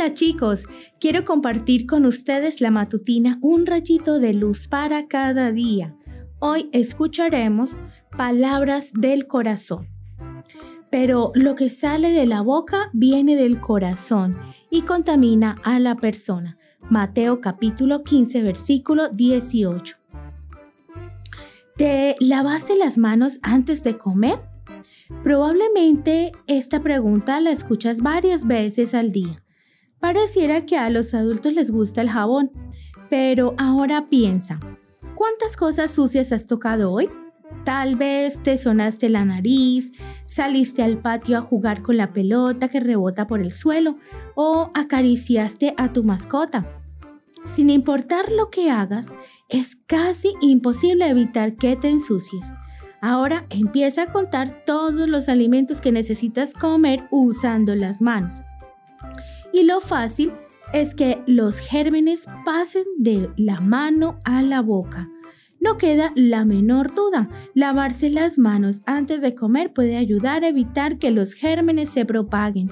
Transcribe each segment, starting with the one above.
Hola chicos, quiero compartir con ustedes la matutina Un rayito de luz para cada día. Hoy escucharemos palabras del corazón. Pero lo que sale de la boca viene del corazón y contamina a la persona. Mateo capítulo 15 versículo 18. ¿Te lavaste las manos antes de comer? Probablemente esta pregunta la escuchas varias veces al día. Pareciera que a los adultos les gusta el jabón, pero ahora piensa, ¿cuántas cosas sucias has tocado hoy? Tal vez te sonaste la nariz, saliste al patio a jugar con la pelota que rebota por el suelo o acariciaste a tu mascota. Sin importar lo que hagas, es casi imposible evitar que te ensucies. Ahora empieza a contar todos los alimentos que necesitas comer usando las manos. Y lo fácil es que los gérmenes pasen de la mano a la boca. No queda la menor duda, lavarse las manos antes de comer puede ayudar a evitar que los gérmenes se propaguen.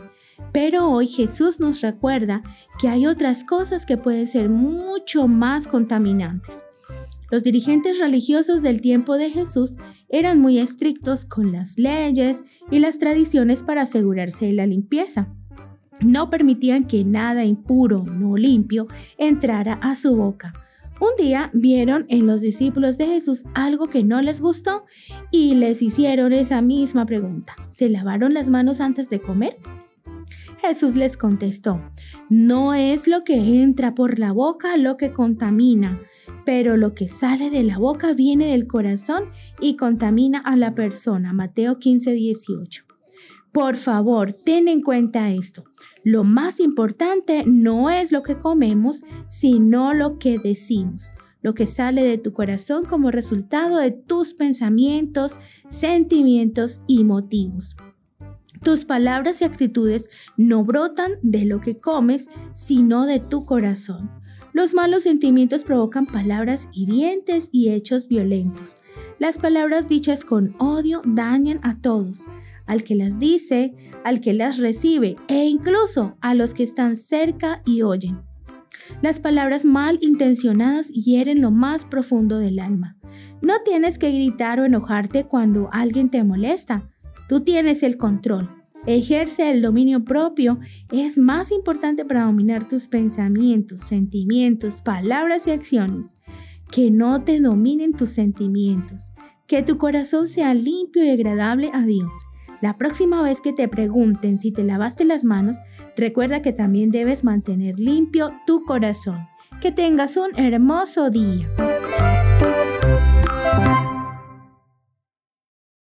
Pero hoy Jesús nos recuerda que hay otras cosas que pueden ser mucho más contaminantes. Los dirigentes religiosos del tiempo de Jesús eran muy estrictos con las leyes y las tradiciones para asegurarse de la limpieza. No permitían que nada impuro, no limpio, entrara a su boca. Un día vieron en los discípulos de Jesús algo que no les gustó y les hicieron esa misma pregunta. ¿Se lavaron las manos antes de comer? Jesús les contestó, no es lo que entra por la boca lo que contamina, pero lo que sale de la boca viene del corazón y contamina a la persona. Mateo 15, 18. Por favor, ten en cuenta esto. Lo más importante no es lo que comemos, sino lo que decimos, lo que sale de tu corazón como resultado de tus pensamientos, sentimientos y motivos. Tus palabras y actitudes no brotan de lo que comes, sino de tu corazón. Los malos sentimientos provocan palabras hirientes y hechos violentos. Las palabras dichas con odio dañan a todos, al que las dice, al que las recibe e incluso a los que están cerca y oyen. Las palabras mal intencionadas hieren lo más profundo del alma. No tienes que gritar o enojarte cuando alguien te molesta. Tú tienes el control ejerce el dominio propio es más importante para dominar tus pensamientos, sentimientos, palabras y acciones. Que no te dominen tus sentimientos. Que tu corazón sea limpio y agradable a Dios. La próxima vez que te pregunten si te lavaste las manos, recuerda que también debes mantener limpio tu corazón. Que tengas un hermoso día.